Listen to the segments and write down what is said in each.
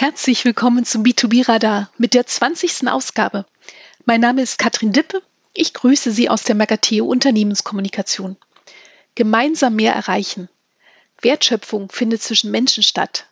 Herzlich willkommen zum B2B Radar mit der 20. Ausgabe. Mein Name ist Katrin Dippe. Ich grüße Sie aus der Mercateo Unternehmenskommunikation. Gemeinsam mehr erreichen. Wertschöpfung findet zwischen Menschen statt.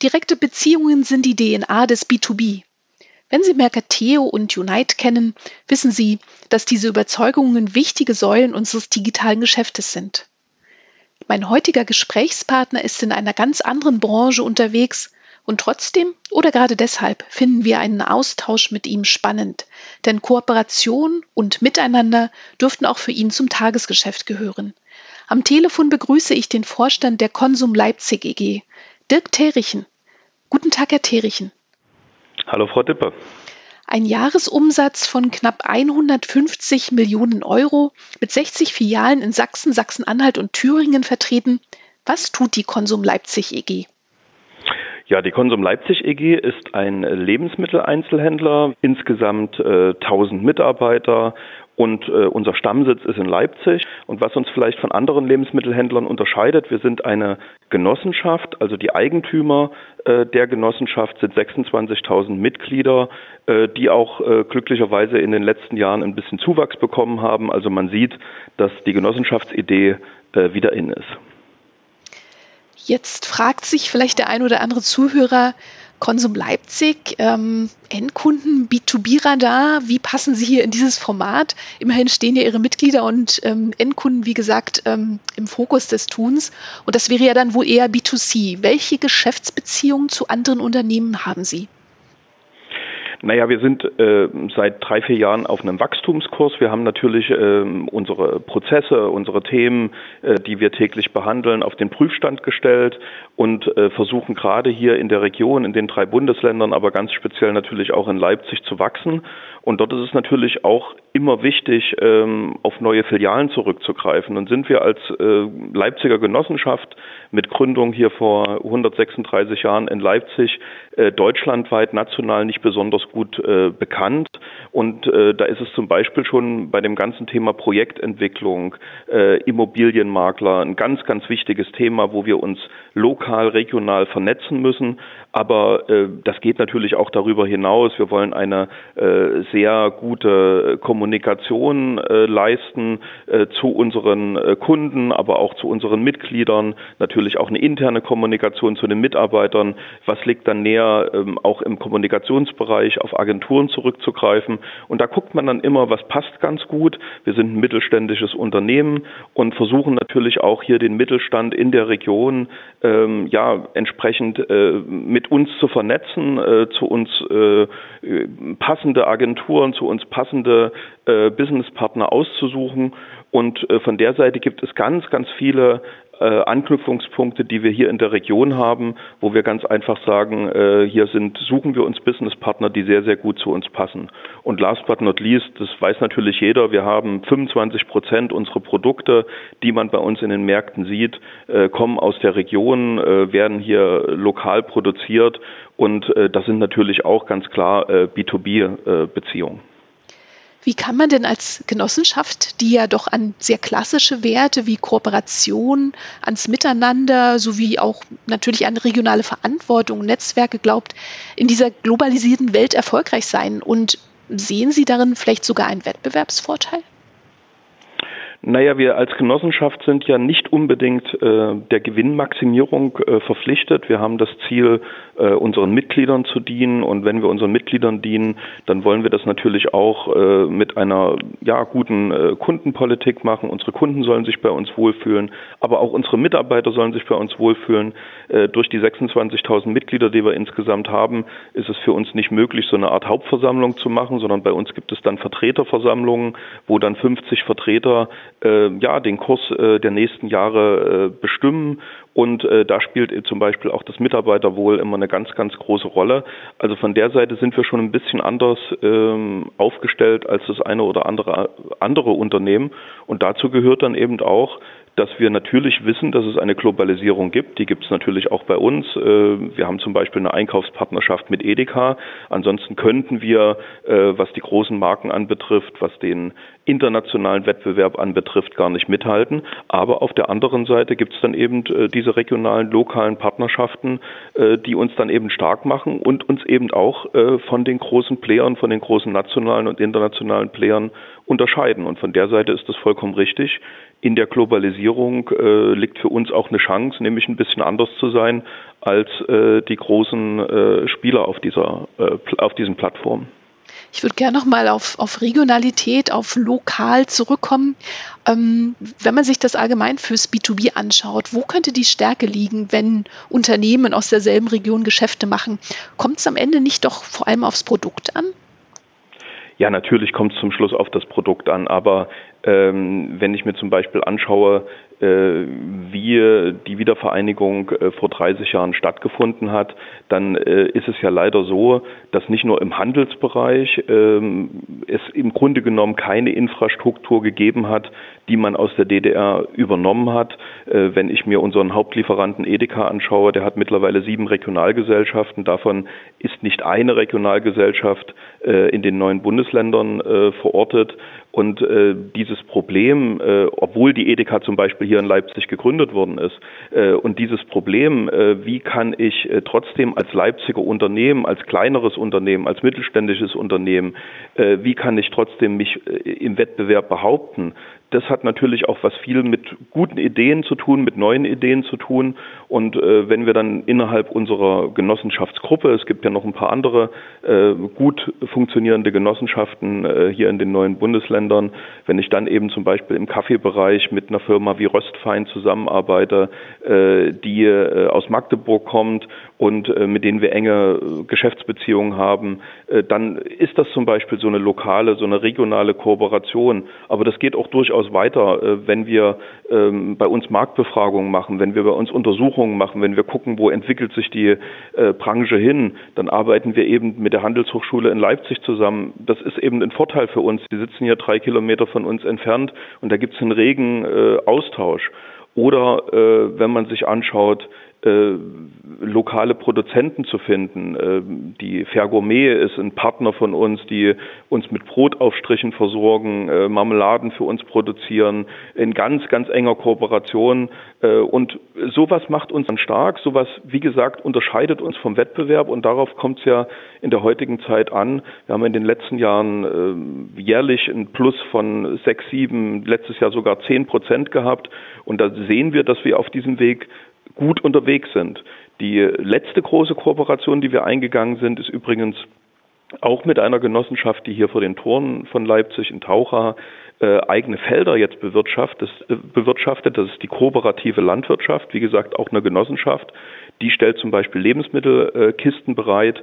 Direkte Beziehungen sind die DNA des B2B. Wenn Sie Mercateo und Unite kennen, wissen Sie, dass diese Überzeugungen wichtige Säulen unseres digitalen Geschäftes sind. Mein heutiger Gesprächspartner ist in einer ganz anderen Branche unterwegs und trotzdem oder gerade deshalb finden wir einen Austausch mit ihm spannend, denn Kooperation und Miteinander dürften auch für ihn zum Tagesgeschäft gehören. Am Telefon begrüße ich den Vorstand der Konsum Leipzig EG, Dirk Terichen. Guten Tag, Herr Terichen. Hallo, Frau Dipper. Ein Jahresumsatz von knapp 150 Millionen Euro mit 60 Filialen in Sachsen, Sachsen-Anhalt und Thüringen vertreten. Was tut die Konsum Leipzig EG? Ja, die Konsum Leipzig EG ist ein Lebensmitteleinzelhändler, insgesamt äh, 1000 Mitarbeiter und äh, unser Stammsitz ist in Leipzig. Und was uns vielleicht von anderen Lebensmittelhändlern unterscheidet, wir sind eine Genossenschaft, also die Eigentümer äh, der Genossenschaft sind 26.000 Mitglieder, äh, die auch äh, glücklicherweise in den letzten Jahren ein bisschen Zuwachs bekommen haben. Also man sieht, dass die Genossenschaftsidee äh, wieder in ist. Jetzt fragt sich vielleicht der ein oder andere Zuhörer, Konsum Leipzig, ähm, Endkunden, B2B-Radar, wie passen Sie hier in dieses Format? Immerhin stehen ja Ihre Mitglieder und ähm, Endkunden, wie gesagt, ähm, im Fokus des Tuns. Und das wäre ja dann wohl eher B2C. Welche Geschäftsbeziehungen zu anderen Unternehmen haben Sie? Naja, wir sind äh, seit drei, vier Jahren auf einem Wachstumskurs. Wir haben natürlich äh, unsere Prozesse, unsere Themen, äh, die wir täglich behandeln, auf den Prüfstand gestellt und äh, versuchen gerade hier in der Region, in den drei Bundesländern, aber ganz speziell natürlich auch in Leipzig zu wachsen. Und dort ist es natürlich auch immer wichtig, ähm, auf neue Filialen zurückzugreifen. Und sind wir als äh, Leipziger Genossenschaft mit Gründung hier vor 136 Jahren in Leipzig äh, deutschlandweit national nicht besonders gut äh, bekannt. Und äh, da ist es zum Beispiel schon bei dem ganzen Thema Projektentwicklung, äh, Immobilienmakler ein ganz, ganz wichtiges Thema, wo wir uns lokal, regional vernetzen müssen. Aber äh, das geht natürlich auch darüber hinaus. Wir wollen eine äh, sehr gute Kommunikation äh, leisten äh, zu unseren äh, Kunden, aber auch zu unseren Mitgliedern. Natürlich auch eine interne Kommunikation zu den Mitarbeitern. Was liegt dann näher, ähm, auch im Kommunikationsbereich auf Agenturen zurückzugreifen? Und da guckt man dann immer, was passt ganz gut. Wir sind ein mittelständisches Unternehmen und versuchen natürlich auch hier den Mittelstand in der Region ähm, ja entsprechend äh, mit uns zu vernetzen, äh, zu uns äh, passende Agenturen, zu uns passende äh, Businesspartner auszusuchen. Und äh, von der Seite gibt es ganz, ganz viele äh, Anknüpfungspunkte, die wir hier in der Region haben, wo wir ganz einfach sagen, äh, hier sind, suchen wir uns Businesspartner, die sehr, sehr gut zu uns passen. Und last but not least, das weiß natürlich jeder, wir haben 25 Prozent unserer Produkte, die man bei uns in den Märkten sieht, äh, kommen aus der Region, äh, werden hier lokal produziert und äh, das sind natürlich auch ganz klar äh, B2B-Beziehungen. Wie kann man denn als Genossenschaft, die ja doch an sehr klassische Werte wie Kooperation, ans Miteinander sowie auch natürlich an regionale Verantwortung, Netzwerke glaubt, in dieser globalisierten Welt erfolgreich sein? Und sehen Sie darin vielleicht sogar einen Wettbewerbsvorteil? Naja, wir als Genossenschaft sind ja nicht unbedingt äh, der Gewinnmaximierung äh, verpflichtet. Wir haben das Ziel, äh, unseren Mitgliedern zu dienen und wenn wir unseren Mitgliedern dienen, dann wollen wir das natürlich auch äh, mit einer ja, guten äh, Kundenpolitik machen. Unsere Kunden sollen sich bei uns wohlfühlen, aber auch unsere Mitarbeiter sollen sich bei uns wohlfühlen. Äh, durch die 26.000 Mitglieder, die wir insgesamt haben, ist es für uns nicht möglich, so eine Art Hauptversammlung zu machen, sondern bei uns gibt es dann Vertreterversammlungen, wo dann 50 Vertreter ja den Kurs äh, der nächsten Jahre äh, bestimmen und äh, da spielt zum Beispiel auch das Mitarbeiterwohl immer eine ganz, ganz große Rolle. Also von der Seite sind wir schon ein bisschen anders ähm, aufgestellt als das eine oder andere andere Unternehmen. Und dazu gehört dann eben auch, dass wir natürlich wissen, dass es eine Globalisierung gibt. Die gibt es natürlich auch bei uns. Äh, wir haben zum Beispiel eine Einkaufspartnerschaft mit Edeka. Ansonsten könnten wir, äh, was die großen Marken anbetrifft, was den internationalen Wettbewerb anbetrifft, gar nicht mithalten. Aber auf der anderen Seite gibt es dann eben äh, diese regionalen, lokalen Partnerschaften, die uns dann eben stark machen und uns eben auch von den großen Playern, von den großen nationalen und internationalen Playern unterscheiden. Und von der Seite ist das vollkommen richtig. In der Globalisierung äh, liegt für uns auch eine Chance, nämlich ein bisschen anders zu sein als äh, die großen äh, Spieler auf dieser äh, auf diesen Plattformen. Ich würde gerne nochmal auf, auf Regionalität, auf lokal zurückkommen. Ähm, wenn man sich das allgemein fürs B2B anschaut, wo könnte die Stärke liegen, wenn Unternehmen aus derselben Region Geschäfte machen? Kommt es am Ende nicht doch vor allem aufs Produkt an? Ja, natürlich kommt es zum Schluss auf das Produkt an, aber wenn ich mir zum Beispiel anschaue, äh, wie die Wiedervereinigung äh, vor 30 Jahren stattgefunden hat, dann äh, ist es ja leider so, dass nicht nur im Handelsbereich ähm, es im Grunde genommen keine Infrastruktur gegeben hat, die man aus der DDR übernommen hat. Wenn ich mir unseren Hauptlieferanten Edeka anschaue, der hat mittlerweile sieben Regionalgesellschaften. Davon ist nicht eine Regionalgesellschaft in den neuen Bundesländern verortet. Und äh, dieses Problem, äh, obwohl die Edeka zum Beispiel hier in Leipzig gegründet worden ist, äh, und dieses Problem, äh, wie kann ich äh, trotzdem als Leipziger Unternehmen, als kleineres Unternehmen, als mittelständisches Unternehmen, äh, wie kann ich trotzdem mich äh, im Wettbewerb behaupten, das hat natürlich auch was viel mit guten Ideen zu tun, mit neuen Ideen zu tun. Und äh, wenn wir dann innerhalb unserer Genossenschaftsgruppe, es gibt ja noch ein paar andere äh, gut funktionierende Genossenschaften äh, hier in den neuen Bundesländern, wenn ich dann eben zum Beispiel im Kaffeebereich mit einer Firma wie Röstfein zusammenarbeite, äh, die äh, aus Magdeburg kommt und äh, mit denen wir enge Geschäftsbeziehungen haben, dann ist das zum Beispiel so eine lokale, so eine regionale Kooperation. Aber das geht auch durchaus weiter, äh, wenn wir ähm, bei uns Marktbefragungen machen, wenn wir bei uns Untersuchungen machen, wenn wir gucken, wo entwickelt sich die äh, Branche hin, dann arbeiten wir eben mit der Handelshochschule in Leipzig zusammen. Das ist eben ein Vorteil für uns. Die sitzen hier drei Kilometer von uns entfernt und da gibt es einen regen äh, Austausch. Oder wenn man sich anschaut, äh, lokale Produzenten zu finden. Äh, die Fergourmet ist ein Partner von uns, die uns mit Brotaufstrichen versorgen, äh, Marmeladen für uns produzieren, in ganz, ganz enger Kooperation. Äh, und sowas macht uns dann stark. Sowas, wie gesagt, unterscheidet uns vom Wettbewerb und darauf kommt es ja in der heutigen Zeit an. Wir haben in den letzten Jahren äh, jährlich ein Plus von sechs, sieben, letztes Jahr sogar zehn Prozent gehabt. Und da sehen wir, dass wir auf diesem Weg gut unterwegs sind. Die letzte große Kooperation, die wir eingegangen sind, ist übrigens auch mit einer Genossenschaft, die hier vor den Toren von Leipzig in Taucha äh, eigene Felder jetzt bewirtschaftet. Das, äh, bewirtschaftet. Das ist die kooperative Landwirtschaft, wie gesagt auch eine Genossenschaft. Die stellt zum Beispiel Lebensmittelkisten äh, bereit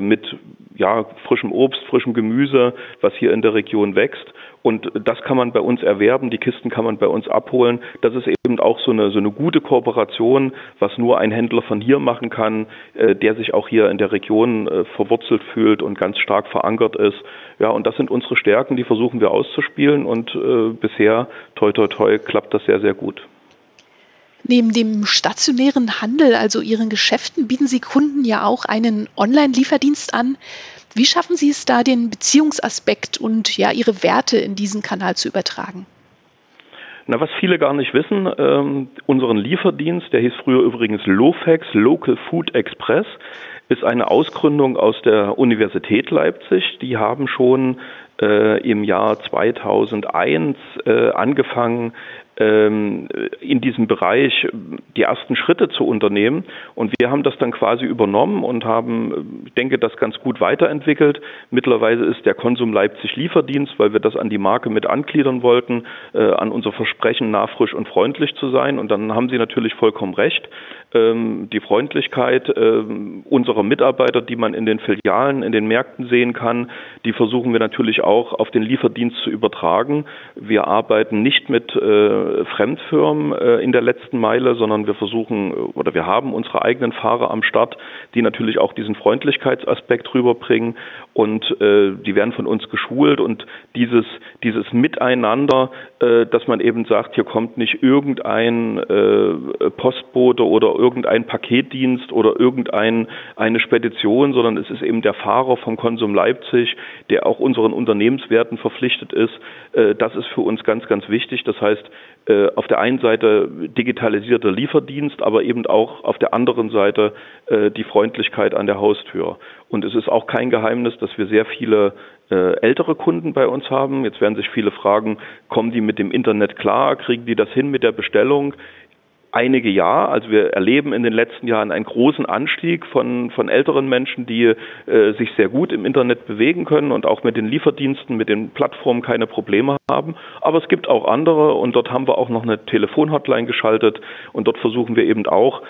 mit ja, frischem Obst, frischem Gemüse, was hier in der Region wächst. Und das kann man bei uns erwerben, die Kisten kann man bei uns abholen. Das ist eben auch so eine, so eine gute Kooperation, was nur ein Händler von hier machen kann, äh, der sich auch hier in der Region äh, verwurzelt fühlt und ganz stark verankert ist. Ja, und das sind unsere Stärken, die versuchen wir auszuspielen und äh, bisher, toi toi toi, klappt das sehr, sehr gut. Neben dem stationären Handel, also Ihren Geschäften, bieten Sie Kunden ja auch einen Online-Lieferdienst an. Wie schaffen Sie es da, den Beziehungsaspekt und ja Ihre Werte in diesen Kanal zu übertragen? Na, was viele gar nicht wissen, ähm, unseren Lieferdienst, der hieß früher übrigens LOFEX, Local Food Express, ist eine Ausgründung aus der Universität Leipzig. Die haben schon äh, im Jahr 2001 äh, angefangen, ähm, in diesem Bereich die ersten Schritte zu unternehmen. Und wir haben das dann quasi übernommen und haben, ich denke, das ganz gut weiterentwickelt. Mittlerweile ist der Konsum Leipzig Lieferdienst, weil wir das an die Marke mit angliedern wollten, äh, an unser Versprechen, nah, frisch und freundlich zu sein. Und dann haben Sie natürlich vollkommen recht. Ähm, die Freundlichkeit äh, unserer Mitarbeiter, die man in den Filialen, in den Märkten sehen kann, die versuchen wir natürlich auch auf den Lieferdienst zu übertragen. Wir arbeiten nicht mit äh, keine Fremdfirmen äh, in der letzten Meile, sondern wir versuchen oder wir haben unsere eigenen Fahrer am Start, die natürlich auch diesen Freundlichkeitsaspekt rüberbringen und äh, die werden von uns geschult und dieses dieses Miteinander, äh, dass man eben sagt, hier kommt nicht irgendein äh, Postbote oder irgendein Paketdienst oder irgendein eine Spedition, sondern es ist eben der Fahrer vom Konsum Leipzig, der auch unseren Unternehmenswerten verpflichtet ist. Äh, das ist für uns ganz ganz wichtig. Das heißt, äh, auf der einen Seite digitalisierter Lieferdienst, aber eben auch auf der anderen Seite äh, die Freundlichkeit an der Haustür. Und es ist auch kein Geheimnis, dass wir sehr viele äh, ältere Kunden bei uns haben. Jetzt werden sich viele fragen, kommen die mit dem Internet klar? Kriegen die das hin mit der Bestellung? Einige ja. Also wir erleben in den letzten Jahren einen großen Anstieg von, von älteren Menschen, die äh, sich sehr gut im Internet bewegen können und auch mit den Lieferdiensten, mit den Plattformen keine Probleme haben. Aber es gibt auch andere und dort haben wir auch noch eine Telefonhotline geschaltet und dort versuchen wir eben auch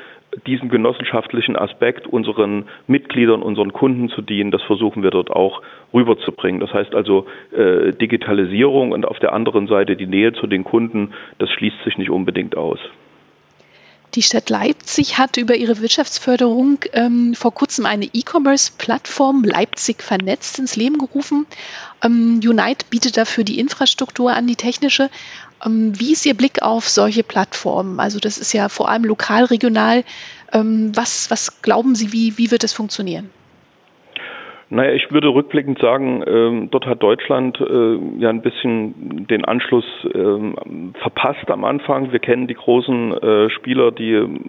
diesen genossenschaftlichen Aspekt unseren Mitgliedern, unseren Kunden zu dienen, das versuchen wir dort auch rüberzubringen. Das heißt also äh, Digitalisierung und auf der anderen Seite die Nähe zu den Kunden, das schließt sich nicht unbedingt aus. Die Stadt Leipzig hat über ihre Wirtschaftsförderung ähm, vor kurzem eine E-Commerce-Plattform Leipzig vernetzt ins Leben gerufen. Ähm, Unite bietet dafür die Infrastruktur an, die technische. Ähm, wie ist Ihr Blick auf solche Plattformen? Also das ist ja vor allem lokal, regional. Ähm, was, was glauben Sie, wie, wie wird das funktionieren? Naja, ich würde rückblickend sagen, ähm, dort hat Deutschland äh, ja ein bisschen den Anschluss ähm, verpasst am Anfang. Wir kennen die großen äh, Spieler, die ähm,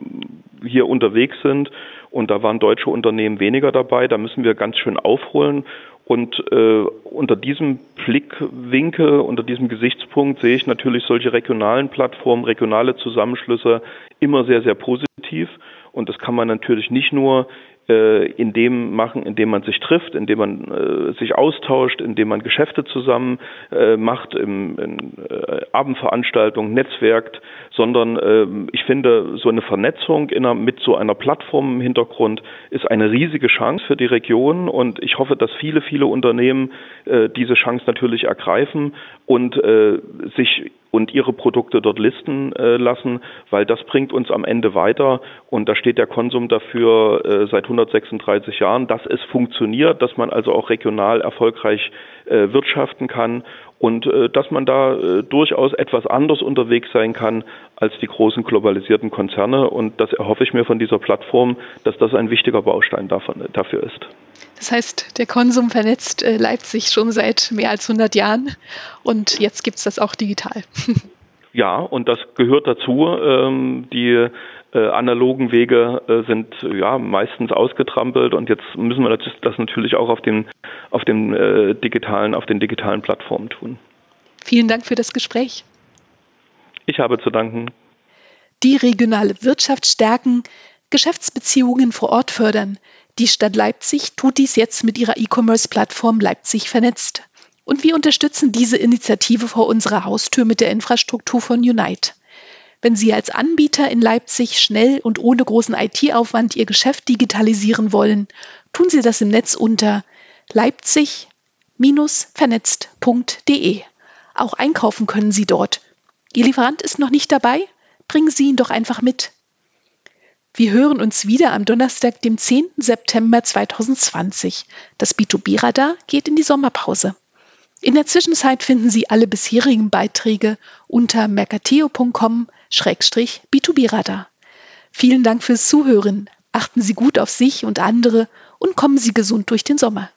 hier unterwegs sind und da waren deutsche Unternehmen weniger dabei. Da müssen wir ganz schön aufholen. Und äh, unter diesem Blickwinkel, unter diesem Gesichtspunkt sehe ich natürlich solche regionalen Plattformen, regionale Zusammenschlüsse immer sehr, sehr positiv. Und das kann man natürlich nicht nur äh, in dem machen, in dem man sich trifft, in dem man äh, sich austauscht, in dem man Geschäfte zusammen äh, macht, im, in äh, Abendveranstaltungen, netzwerkt, sondern äh, ich finde, so eine Vernetzung in einer, mit so einer Plattform im Hintergrund ist eine riesige Chance für die Region und ich hoffe, dass viele, viele Unternehmen äh, diese Chance natürlich ergreifen und äh, sich und ihre Produkte dort listen äh, lassen, weil das bringt uns am Ende weiter. Und da steht der Konsum dafür äh, seit 136 Jahren, dass es funktioniert, dass man also auch regional erfolgreich äh, wirtschaften kann und äh, dass man da äh, durchaus etwas anders unterwegs sein kann als die großen globalisierten Konzerne und das erhoffe ich mir von dieser Plattform, dass das ein wichtiger Baustein davon, dafür ist. Das heißt, der Konsum vernetzt äh, Leipzig schon seit mehr als 100 Jahren und jetzt gibt es das auch digital. Ja, und das gehört dazu. Ähm, die äh, analogen Wege äh, sind ja meistens ausgetrampelt und jetzt müssen wir das, das natürlich auch auf den auf den äh, digitalen auf den digitalen Plattformen tun. Vielen Dank für das Gespräch. Ich habe zu danken. Die regionale Wirtschaft stärken, Geschäftsbeziehungen vor Ort fördern. Die Stadt Leipzig tut dies jetzt mit ihrer E-Commerce-Plattform Leipzig vernetzt. Und wir unterstützen diese Initiative vor unserer Haustür mit der Infrastruktur von Unite. Wenn Sie als Anbieter in Leipzig schnell und ohne großen IT-Aufwand Ihr Geschäft digitalisieren wollen, tun Sie das im Netz unter leipzig-vernetzt.de. Auch einkaufen können Sie dort. Ihr Lieferant ist noch nicht dabei? Bringen Sie ihn doch einfach mit. Wir hören uns wieder am Donnerstag, dem 10. September 2020. Das B2B-Radar geht in die Sommerpause. In der Zwischenzeit finden Sie alle bisherigen Beiträge unter mercateo.com-b2b-radar. Vielen Dank fürs Zuhören. Achten Sie gut auf sich und andere und kommen Sie gesund durch den Sommer.